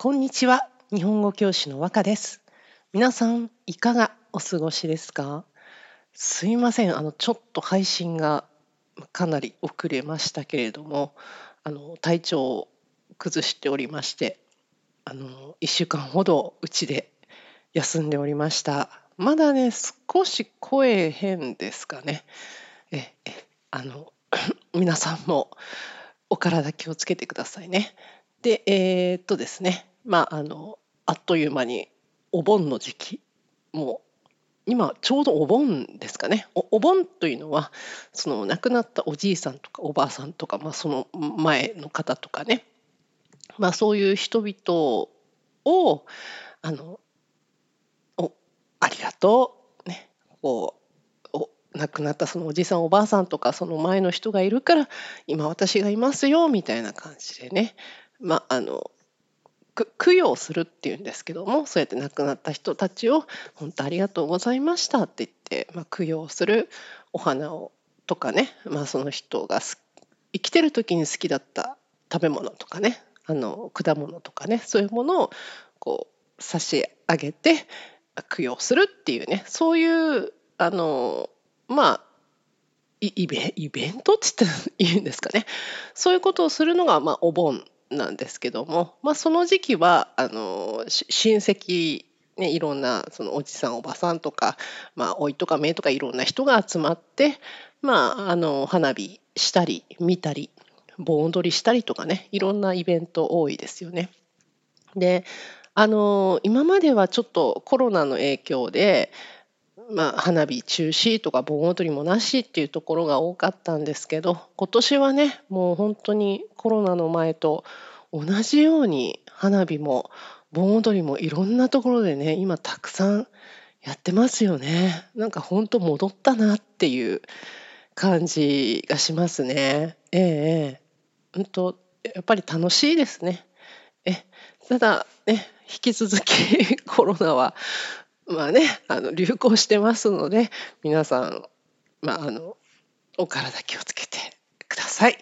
こんにちは。日本語教師の和歌です。皆さん、いかがお過ごしですか？すいません。あの、ちょっと配信がかなり遅れましたけれども、あの、体調を崩しておりまして、あの、1週間ほどうちで休んでおりました。まだね、少し声変ですかね。え、え、あの、皆さんもお体気をつけてくださいね。で、えー、っとですね、まあ、あの、あっという間にお盆の時期、もう今ちょうどお盆ですかね。おお盆というのはその亡くなったおじいさんとかおばあさんとか、まあ、その前の方とかね、まあ、そういう人々をあのおありがとう、ね、こうお亡くなったそのおじいさんおばあさんとかその前の人がいるから今私がいますよみたいな感じでね。まああの供養するっていうんですけどもそうやって亡くなった人たちを本当ありがとうございましたって言って、まあ、供養するお花をとかね、まあ、その人が生きてる時に好きだった食べ物とかねあの果物とかねそういうものをこう差し上げて供養するっていうねそういうあのまあイベイベントって言ったらいいんですかね。そういうことをするのが、まあ、お盆なんですけども、まあ、その時期はあの親戚ね、いろんなそのおじさんおばさんとか、まあ、おいとかめいとかいろんな人が集まって、まあ、あの花火したり見たり盆踊りしたりとかねいろんなイベント多いですよね。であの今まではちょっとコロナの影響でまあ、花火中止とか盆踊りもなしっていうところが多かったんですけど今年はねもう本当にコロナの前と同じように花火も盆踊りもいろんなところでね今たくさんやってますよね。なんか本当戻ったなっていう感じがしますね。ええええ。本当やっぱり楽しいですね。えただね引き続きコロナはまあね、あの流行してますので、皆さん、まあ、あの、お体気をつけてください。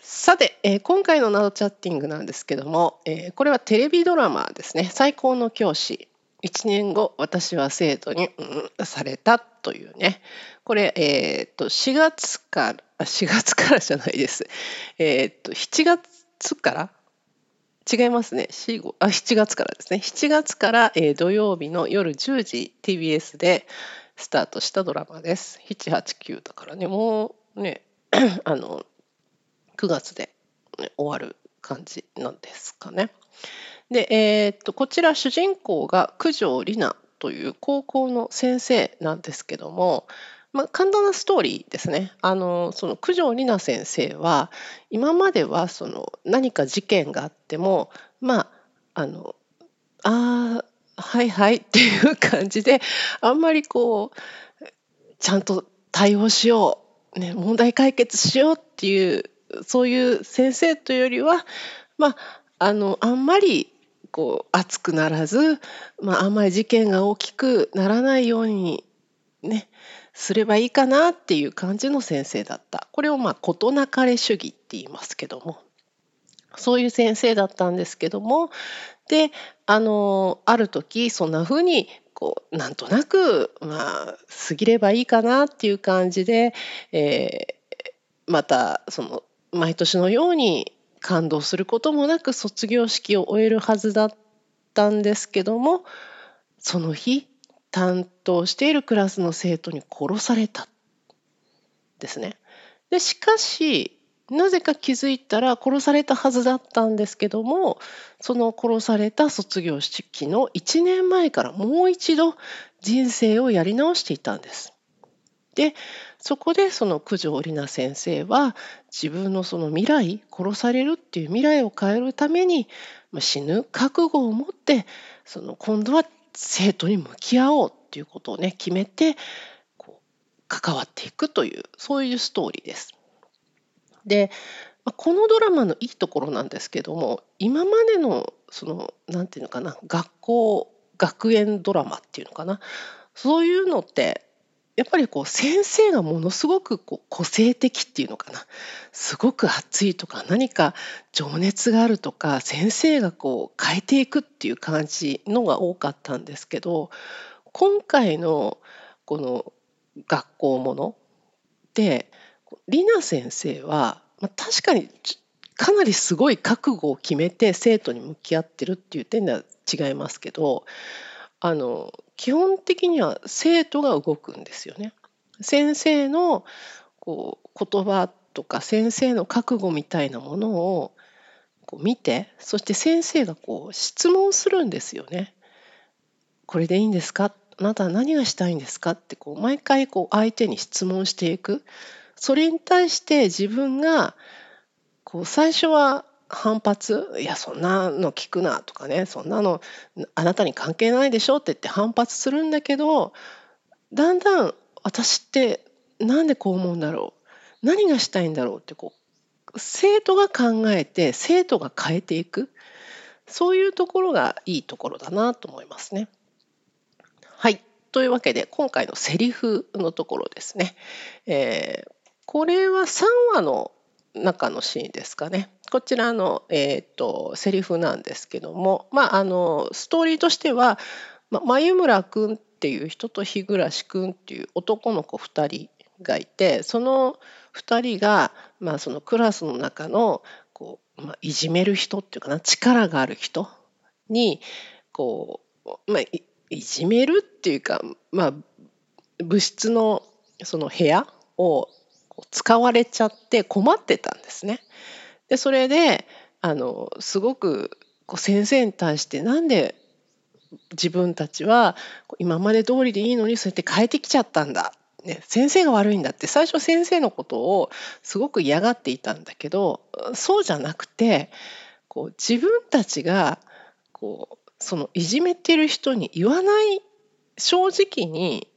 さて、えー、今回のナドチャッティングなんですけども、えー、これはテレビドラマですね。最高の教師。1年後、私は生徒に、うん、されたというね。これ、えっ、と、4月から、4月からじゃないです。えっ、と、7月から違いますね。4あ7月からですね。7月から、えー、土曜日の夜10時 TBS でスタートしたドラマです。789だからね、もうね、あの、9月で、ね、終わる感じなんですかね。で、えー、っと、こちら主人公が九条里奈という高校の先生なんですけども、まあ、簡単なストーリーですね。あのその九条里奈先生は今まではその何か事件があってもまああのあはいはいっていう感じであんまりこうちゃんと対応しよう、ね、問題解決しようっていうそういう先生というよりはまああのあんまりこう熱くならず、まあ、あんまり事件が大きくならないようにねすればいいかなっていう感じの先生だった。これをまあ事なかれ主義って言いますけどもそういう先生だったんですけどもであのある時そんな風にこうなんとなくまあ過ぎればいいかなっていう感じで、えー、またその毎年のように感動することもなく卒業式を終えるはずだったんですけどもその日担当しているクラスの生徒に殺されたですね。でしかしなぜか気づいたら殺されたはずだったんですけどもその殺された卒業式の1年前からもう一度人生をやり直していたんです。でそこでその九条里奈先生は自分のその未来殺されるっていう未来を変えるために死ぬ覚悟を持ってその今度は生徒に向き合おうっていうことをね決めて関わっていくというそういうストーリーです。でこのドラマのいいところなんですけども今までのその何て言うのかな学校学園ドラマっていうのかなそういうのってやっぱりこう先生がものすごくこう個性的っていうのかな。すごく熱いとか何か情熱があるとか先生がこう変えていくっていう感じのが多かったんですけど今回のこの学校ものでりな先生は、まあ、確かにかなりすごい覚悟を決めて生徒に向き合ってるっていう点では違いますけどあの基本的には生徒が動くんですよね。先生のこう言葉とか先生の覚悟みたいなものをこう見てそして先生がこう質問するんですよね。これでいいんですか？あなたは何がしたいんですか？ってこう毎回こう相手に質問していくそれに対して自分がこう最初は反発？いやそんなの聞くなとかね。そんなのあなたに関係ないでしょって言って反発するんだけどだんだん私ってなんでこう思うんだろう？何がしたいんだろうってこう生徒が考えて生徒が変えていく？そういうところがいいところだなと思いますね。はい。というわけで今回のセリフのところですね。えー、これは3話の中のシーンですかね。こちらの、えーと、セリフなんですけども、まあ、あのストーリーとしては、ま、眉村君っていう人と日暮君っていう男の子2人がいてその2人が、まあ、そのクラスの中のこう、まあ、いじめる人っていうかな力がある人にこう、まあ、いじめるっていうか、まあ、部室のその部屋を使われちゃって困ってたんですね。でそれであのすごくこう先生に対してなんで自分たちは今まで通りでいいのにそうやって変えてきちゃったんだ、ね、先生が悪いんだって最初先生のことをすごく嫌がっていたんだけどそうじゃなくてこう自分たちがこうそのいじめてる人に言わない正直に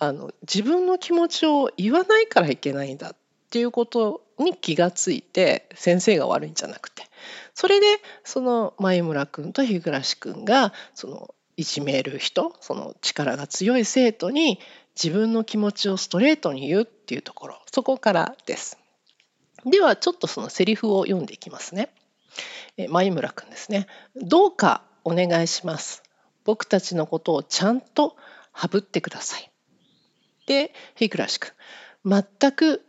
あの自分の気持ちを言わないからいけないんだっていうことに気がついて先生が悪いんじゃなくてそれでその前村君と日暮君がそのいじめる人その力が強い生徒に自分の気持ちをストレートに言うっていうところそこからです。ではちょっとそのセリフを読んでいきますね。え前村君ですね。どうかお願いします。僕たちのことをちゃんとはぶってください。で、日暮君。全く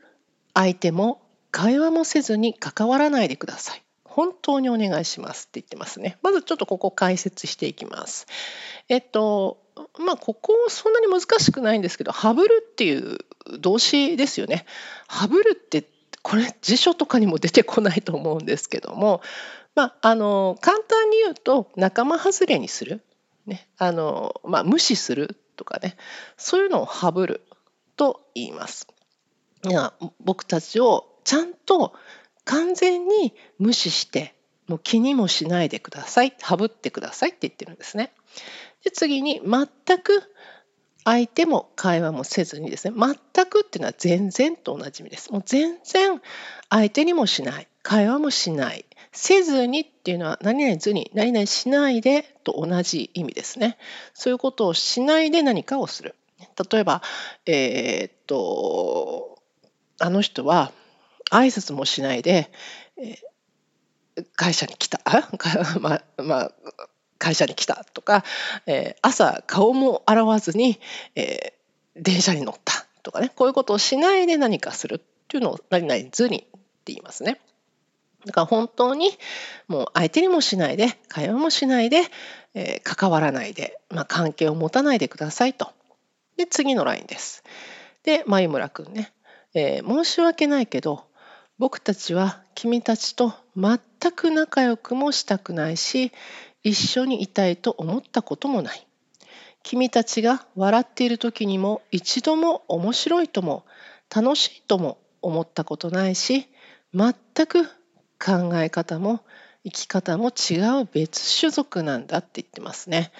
相手も会話もせずに関わらないでください。本当にお願いしますって言ってますね。まずちょっとここ解説していきます。えっと、まあ、ここそんなに難しくないんですけど、ハブるっていう動詞ですよね。ハブるってこれ辞書とかにも出てこないと思うんですけども、まあ、あの簡単に言うと仲間外れにする、ねあのまあ、無視するとかねそういうのをハブると言います。僕たちをちゃんと完全に無視してもう気にもしないでくださいはぶってくださいって言ってるんですね。で次に全く相手も会話もせずにですね全くっていうのは全然と同じ意味です。もう全然相手にもしない会話もしないせずにっていうのは何々ずに何々しないでと同じ意味ですね。そういうことをしないで何かをする。例えば、えー、っとあの人は挨拶もしないで、えー、会社に来た まあ、まあ、会社に来たとか、えー、朝顔も洗わずに、えー、電車に乗ったとかねこういうことをしないで何かするっていうのを何々ずにって言いますね。だから本当にもう相手にもしないで会話もしないで、えー、関わらないで、まあ、関係を持たないでくださいと。で次のラインです。で眉村くんね、えー、申し訳ないけど僕たちは君たちと全く仲良くもしたくないし一緒にいたいと思ったこともない君たちが笑っている時にも一度も面白いとも楽しいとも思ったことないし全く考え方も生き方も違う別種族なんだって言ってますね。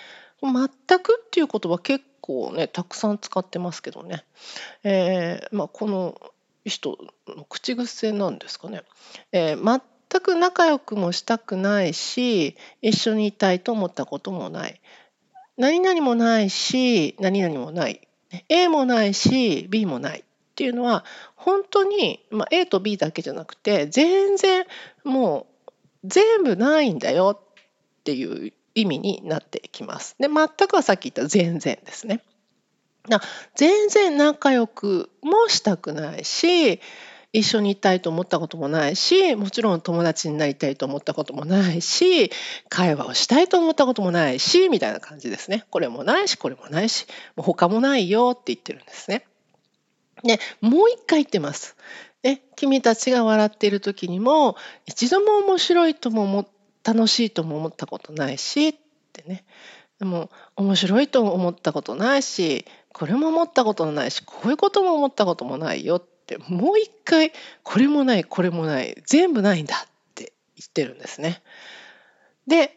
全くっていう言葉結構ねたくさん使ってますけどね、えーまあ、この人の口癖なんですかね、えー、全く仲良くもしたくないし一緒にいたいと思ったこともない。何々もないし何々もない。A もないし B もない。っていうのは本当に、まあ、A と B だけじゃなくて全然もう全部ないんだよっていう意味になってきます。で全くはさっき言った全然ですね。全然仲良くもしたくないし一緒にいたいと思ったこともないしもちろん友達になりたいと思ったこともないし会話をしたいと思ったこともないしみたいな感じですねこれもないしこれもないしもう他もないよって言ってるんですね。でもう一回言ってます。ね、君たちが笑っている時にも一度も面白いとも思楽しいとも思ったことないしってねでも面白いと思ったことないしこれも思ったことないしこういうことも思ったこともないよってもう一回これもないこれもない全部ないんだって言ってるんですね。で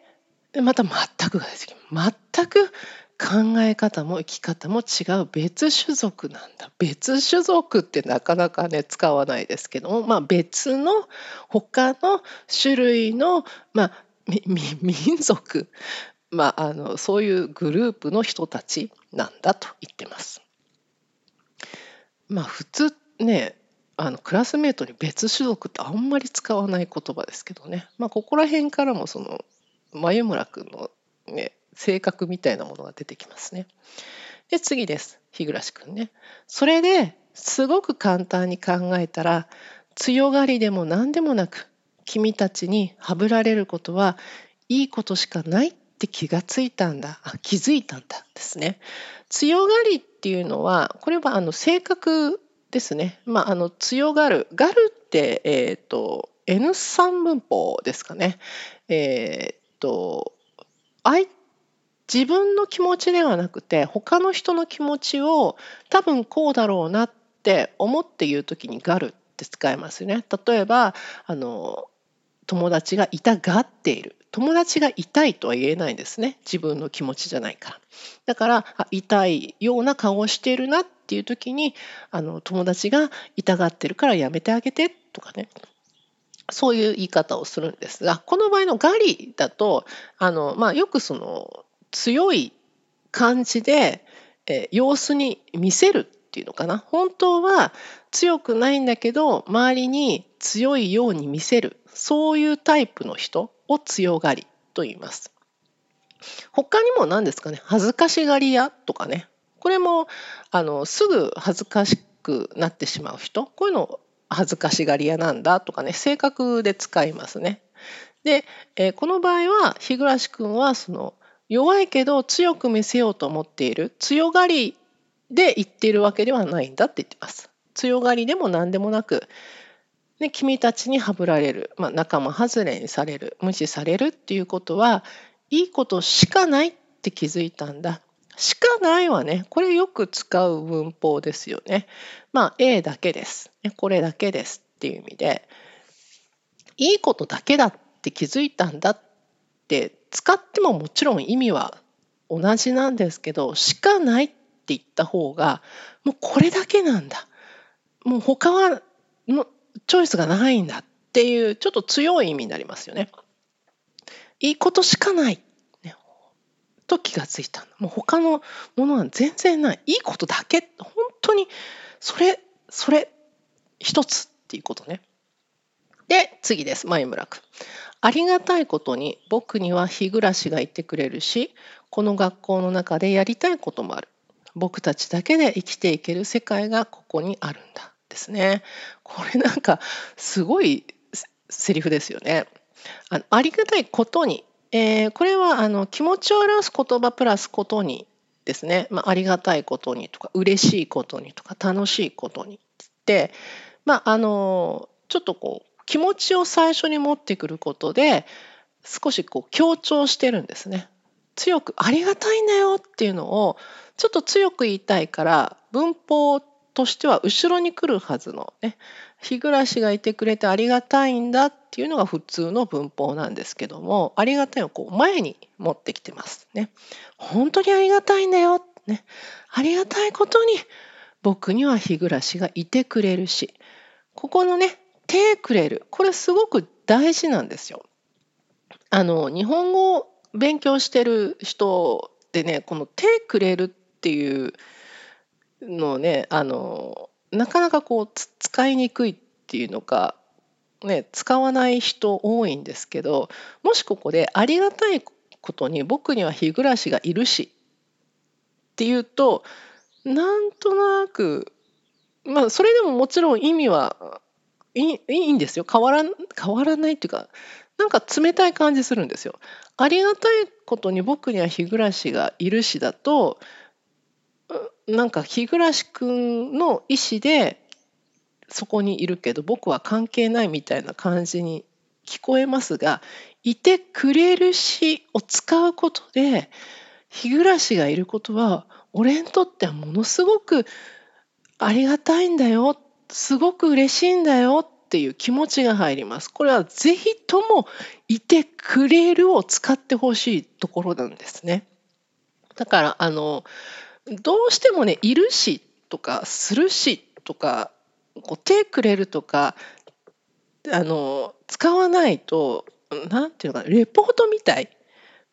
また全くがです全く考え方も生き方も違う別種族なんだ別種族ってなかなかね使わないですけども、まあ、別の他の種類の、まあ、民族、まあ、あのそういうグループの人たちなんだと言ってます。まあ普通ねあのクラスメートに別種族ってあんまり使わない言葉ですけどね、まあ、ここら辺からもその眉村君のね性格みたいなものが出てきますね。で次です日暮君ね。それですごく簡単に考えたら強がりでも何でもなく君たちにはぶられることはいいことしかないって気がついたんだあ気づいたんだですね。強がりっていうのはこれはあの性格ですね。まあ、あの強がるがるって、えーと、N3 文法ですかね。えーと相自分の気持ちではなくて他の人の気持ちを多分こうだろうなって思って言う時に「がる」って使えますよね。例えばあの友達が痛がっている。友達が痛いとは言えないんですね。自分の気持ちじゃないから。だからあ痛いような顔をしているなっていう時にあの友達が痛がってるからやめてあげてとかね。そういう言い方をするんですがこの場合の「ガリ」だとあの、まあ、よくその強い感じで、え様子に見せるっていうのかな。本当は強くないんだけど周りに強いように見せる。そういうタイプの人を強がりと言います。他にも何ですかね。恥ずかしがり屋とかね。これもあのすぐ恥ずかしくなってしまう人。こういうの恥ずかしがり屋なんだとかね。性格で使いますね。で、えー、この場合は日暮君はその弱いけど強く見せようと思っている強がりで言っているわけではないんだって言ってます。強がりでも何でもなく、ね、君たちにはぶられる、まあ、仲間外れにされる無視されるっていうことはいいことしかないって気づいたんだ。しかないはねこれよく使う文法ですよね。まあ A だけです。これだけですっていう意味でいいことだけだって気づいたんだって使ってももちろん意味は同じなんですけどしかないって言った方がもうこれだけなんだ。もう他はのチョイスがないんだっていうちょっと強い意味になりますよね。いいことしかない、と気がついたもう他のものは全然ない。いいことだけ。本当にそれそれ一つっていうことね。で次です。前村君。ありがたいことに僕には日暮らしがいてくれるしこの学校の中でやりたいこともある。僕たちだけで生きていける世界がここにあるんだ。ですね。これなんかすごいセリフですよね。あのありがたいことに、えー、これはあの気持ちを表す言葉プラスことにですね、まあ、ありがたいことにとか嬉しいことにとか楽しいことにって。まああのちょっとこう気持ちを最初に持ってくることで少しこう強調してるんですね。強くありがたいんだよっていうのをちょっと強く言いたいから文法としては後ろに来るはずのね日暮らしがいてくれてありがたいんだっていうのが普通の文法なんですけどもありがたいをこう前に持ってきてますね。本当にありがたいんだよ、ね、ありがたいことに僕には日暮らしがいてくれるしここのね手くれるこれすごく大事なんですよ。あの日本語を勉強してる人でねこの手くれるっていうのをねあのなかなかこう使いにくいっていうのか、ね、使わない人多いんですけどもしここでありがたいことに僕には日暮らしがいるしっていうとなんとなくまあそれでももちろん意味はいいいんですよ変わら変わらないっていうかなんか冷たい感じするんですよ。ありがたいことに僕には日暮がいるしだとなんか日暮くんの意思でそこにいるけど僕は関係ないみたいな感じに聞こえますがいてくれるしを使うことで日暮がいることは俺にとってはものすごくありがたいんだよすごく嬉しいんだよっていう気持ちが入ります。これはぜひともいてくれるを使ってほしいところなんですね。だからあのどうしてもねいるしとかするしとかこう手くれるとかあの使わないと何て言うのかなレポートみたい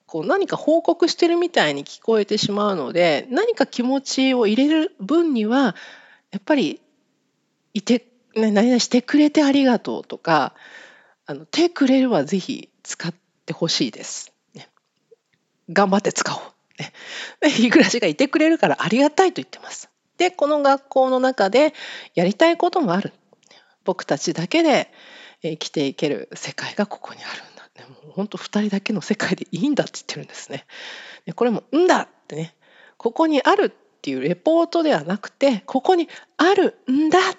こう何か報告してるみたいに聞こえてしまうので何か気持ちを入れる分にはやっぱりいてね、何々してくれてありがとうとか、あの手くれるはぜひ使ってほしいです、ね。頑張って使おう。ね、日暮らしがいてくれるからありがたいと言ってます。で、この学校の中でやりたいこともある。僕たちだけで生きていける世界がここにあるんだ。でもう本当2人だけの世界でいいんだって言ってるんですね。でこれも「んだ」ってねここにあるっていうレポートではなくてここにあるんだっ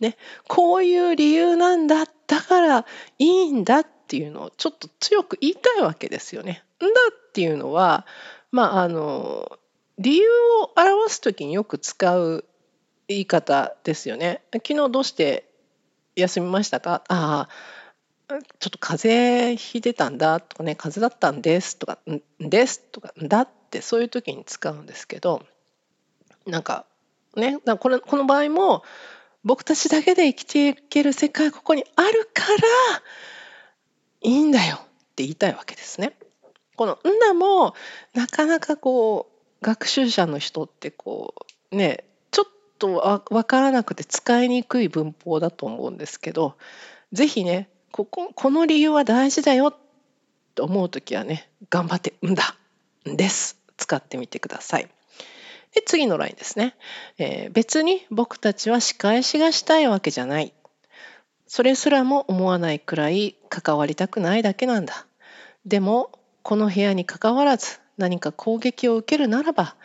ね、こういう理由なんだだからいいんだっていうのをちょっと強く言いたいわけですよね。んだっていうのはまああの理由を表す時によく使う言い方ですよね。昨日どうして休みましたか？ああちょっと風邪ひいてたんだとかね風邪だったんですとかんですとかんだってそういう時に使うんですけどなんかねこれこの場合も僕たちだけで生きていける世界ここにあるからいいんだよって言いたいわけですね。この「んだ」もなかなかこう学習者の人ってこうねちょっと分からなくて使いにくい文法だと思うんですけど是非ねこここの理由は大事だよと思う時はね頑張って「んだ」「です」使ってみてください。で次のラインですね、えー、別に僕たちは仕返しがしたいわけじゃないそれすらも思わないくらい関わりたくないだけなんだでもこの部屋にかかわらず何か攻撃を受けるならば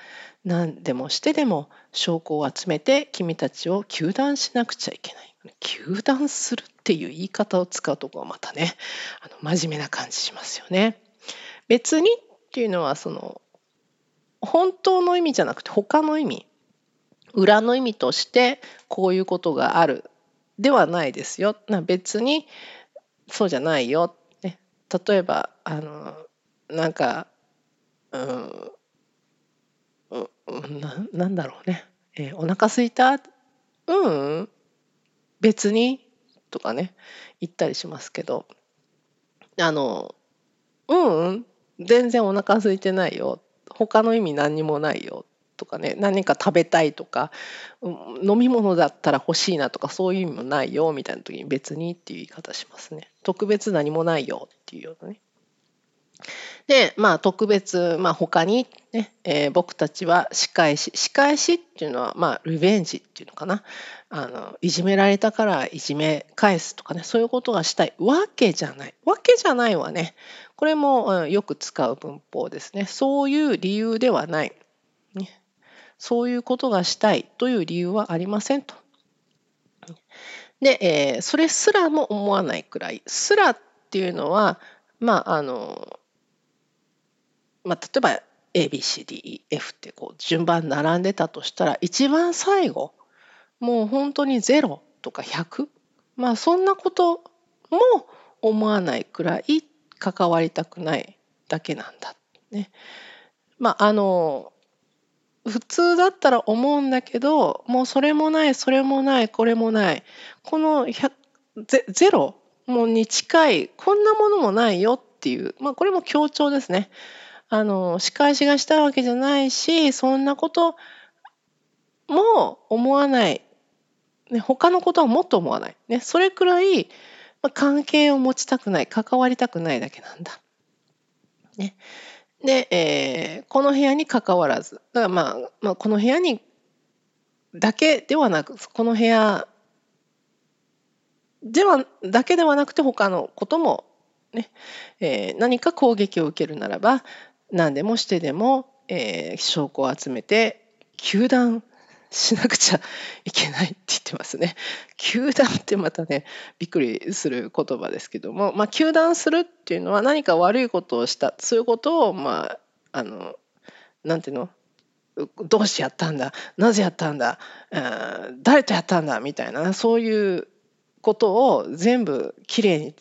何でもしてでも証拠を集めて君たちを糾弾しなくちゃいけない。糾弾するっていう言い方を使うとこはまたねあの真面目な感じしますよね。別にっていうのはその本当の意味じゃなくて他の意味裏の意味としてこういうことがあるではないですよ。別にそうじゃないよ。ね、例えばあのなんか、うん、うななんだろうね、えー、お腹すいた？うん。別に？とかね。言ったりしますけど。あのうん。全然お腹空いてないよ。他の意味何にもないよとかね何か食べたいとか、飲み物だったら欲しいなとかそういう意味もないよみたいな時に別にっていう言い方しますね。特別何もないよっていうようなね。でまあ特別、まあ、他にね、えー、僕たちは仕返し仕返しっていうのはまあリベンジっていうのかな。あのいじめられたからいじめ返すとかねそういうことがしたいわけじゃない。わけじゃないわね。これもよく使う文法ですね。そういう理由ではない。ね、そういうことがしたいという理由はありませんと。で、えー、それすらも思わないくらい。すらっていうのは、まあ、あの、まあ、例えば ABCDEF ってこう順番並んでたとしたら一番最後もう本当に0とか100まあそんなことも思わないくらい関わりたくないだけなんだ。ね。まああの普通だったら思うんだけどもうそれもないそれもないこれもないこのゼロもに近いこんなものもないよっていう、まあ、これも強調ですね。あの仕返しがしたわけじゃないしそんなことも思わない、ね、他のことはもっと思わない、ね、それくらい、まあ、関係を持ちたくない関わりたくないだけなんだ。ね、で、えー、この部屋に関わらずだからまあ、まあ、この部屋にだけではなくこの部屋ではだけではなくて他のこともね、えー、何か攻撃を受けるならば何でもしてでも、えー、証拠を集めて糾弾しなくちゃいけないって言ってますね。糾弾ってまたねびっくりする言葉ですけども、まあ、糾弾するっていうのは何か悪いことをしたそういうことをまああのなんていうの？どうしてやったんだ？なぜやったんだ、うん、誰とやったんだ？みたいなそういうことを全部きれいに、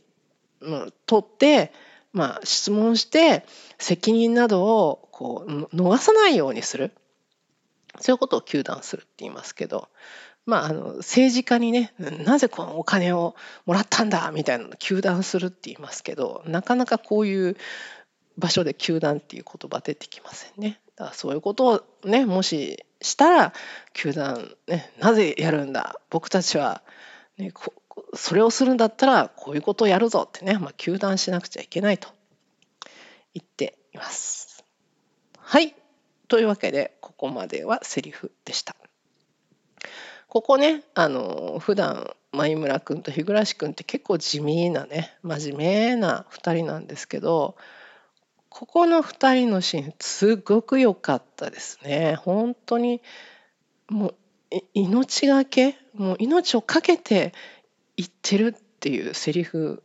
うん、取って、まあ、質問して責任などをこう逃さないようにする。そういうことを糾弾するって言いますけど、まあ、あの政治家にねなぜこのお金をもらったんだみたいなのを糾弾するって言いますけどなかなかこういう場所で糾弾っていう言葉出てきませんね。だからそういうことをねもししたら糾弾ねなぜやるんだ僕たちは、ね、それをするんだったらこういうことをやるぞってね、まあ、糾弾しなくちゃいけないと言っています。はいというわけでここまではセリフでした。ここねあの普段前村君と日暮君って結構地味なね真面目な2人なんですけどここの2人のシーンすごく良かったですね。本当にもう命がけもう命を懸けて言ってるっていうセリフ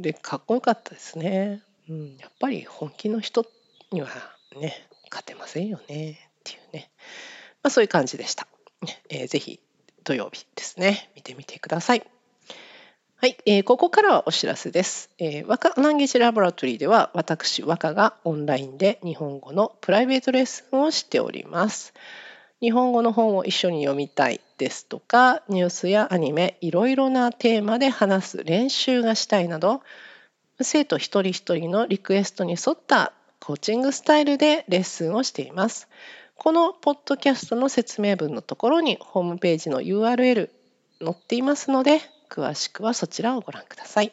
でかっこよかったですね。うん、やっぱり本気の人にはね勝てませんよねっていうね、まあ、そういう感じでした。えー、ぜひ土曜日ですね見てみてください。はい、えー、ここからはお知らせです。えー、若ランゲージラボラトリーでは私若がオンラインで日本語のプライベートレッスンをしております。日本語の本を一緒に読みたいですとかニュースやアニメいろいろなテーマで話す練習がしたいなど生徒一人一人のリクエストに沿ったコーチングスタイルでレッスンをしています。このポッドキャストの説明文のところにホームページの URL 載っていますので詳しくはそちらをご覧ください。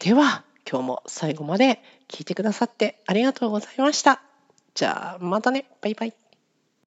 では今日も最後まで聞いてくださってありがとうございました。じゃあまたね。バイバイ。